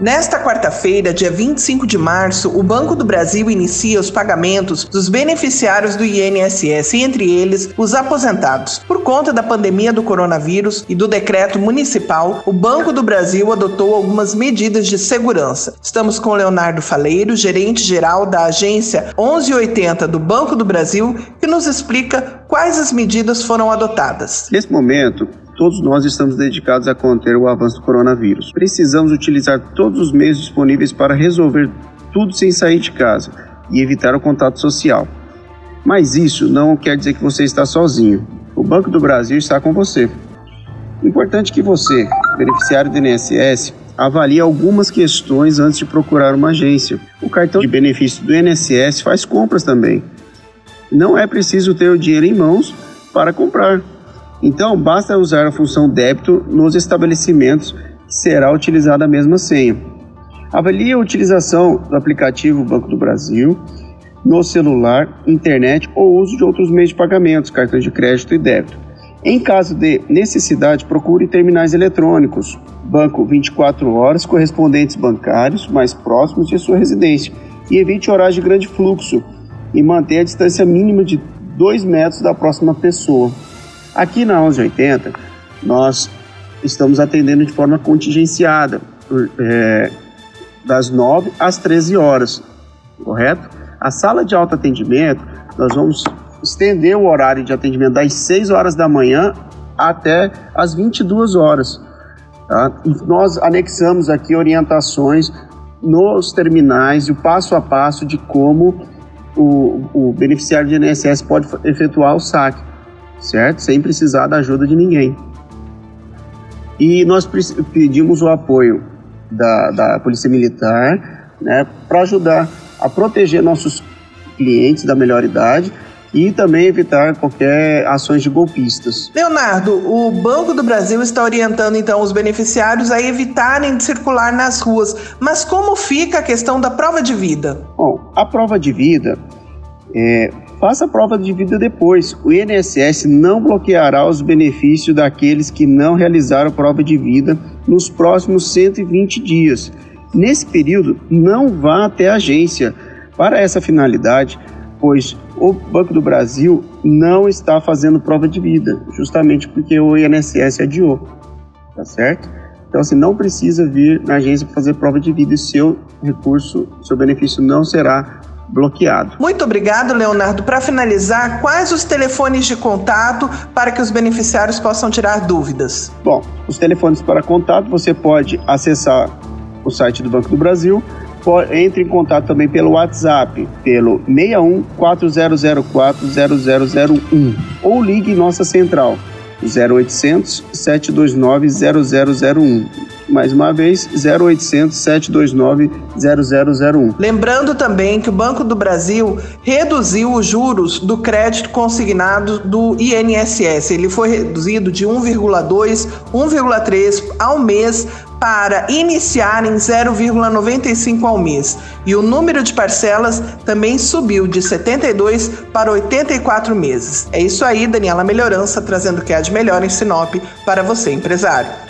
Nesta quarta-feira, dia 25 de março, o Banco do Brasil inicia os pagamentos dos beneficiários do INSS, entre eles os aposentados. Por conta da pandemia do coronavírus e do decreto municipal, o Banco do Brasil adotou algumas medidas de segurança. Estamos com Leonardo Faleiro, gerente geral da agência 1180 do Banco do Brasil, que nos explica quais as medidas foram adotadas. Nesse momento, todos nós estamos dedicados a conter o avanço do coronavírus. Precisamos utilizar todos os meios disponíveis para resolver tudo sem sair de casa e evitar o contato social. Mas isso não quer dizer que você está sozinho. O Banco do Brasil está com você. Importante que você, beneficiário do INSS, avalie algumas questões antes de procurar uma agência. O cartão de benefício do INSS faz compras também. Não é preciso ter o dinheiro em mãos para comprar. Então, basta usar a função débito nos estabelecimentos que será utilizada a mesma senha. Avalie a utilização do aplicativo Banco do Brasil no celular, internet ou uso de outros meios de pagamentos, cartões de crédito e débito. Em caso de necessidade, procure terminais eletrônicos, banco 24 horas, correspondentes bancários mais próximos de sua residência e evite horários de grande fluxo e mantenha a distância mínima de 2 metros da próxima pessoa. Aqui na 1180, nós estamos atendendo de forma contingenciada, é, das 9 às 13 horas, correto? A sala de autoatendimento, nós vamos estender o horário de atendimento das 6 horas da manhã até as 22 horas. Tá? Nós anexamos aqui orientações nos terminais e o passo a passo de como o, o beneficiário de INSS pode efetuar o saque certo? Sem precisar da ajuda de ninguém. E nós pedimos o apoio da, da Polícia Militar né, para ajudar a proteger nossos clientes da melhor idade e também evitar qualquer ações de golpistas. Leonardo, o Banco do Brasil está orientando então os beneficiários a evitarem de circular nas ruas, mas como fica a questão da prova de vida? Bom, a prova de vida é, faça a prova de vida depois. O INSS não bloqueará os benefícios daqueles que não realizaram prova de vida nos próximos 120 dias. Nesse período, não vá até a agência para essa finalidade, pois o Banco do Brasil não está fazendo prova de vida, justamente porque o INSS adiou, tá certo? Então, assim, não precisa vir na agência fazer prova de vida e seu recurso, seu benefício não será bloqueado. Muito obrigado, Leonardo. Para finalizar, quais os telefones de contato para que os beneficiários possam tirar dúvidas? Bom, os telefones para contato você pode acessar o site do Banco do Brasil, entre em contato também pelo WhatsApp, pelo 61 4004 0001 ou ligue nossa central 0800 729 0001 mais uma vez, 0800 729 0001. Lembrando também que o Banco do Brasil reduziu os juros do crédito consignado do INSS. Ele foi reduzido de 1,2, 1,3 ao mês para iniciar em 0,95 ao mês. E o número de parcelas também subiu de 72 para 84 meses. É isso aí, Daniela Melhorança, trazendo o que há de melhor em Sinop para você, empresário.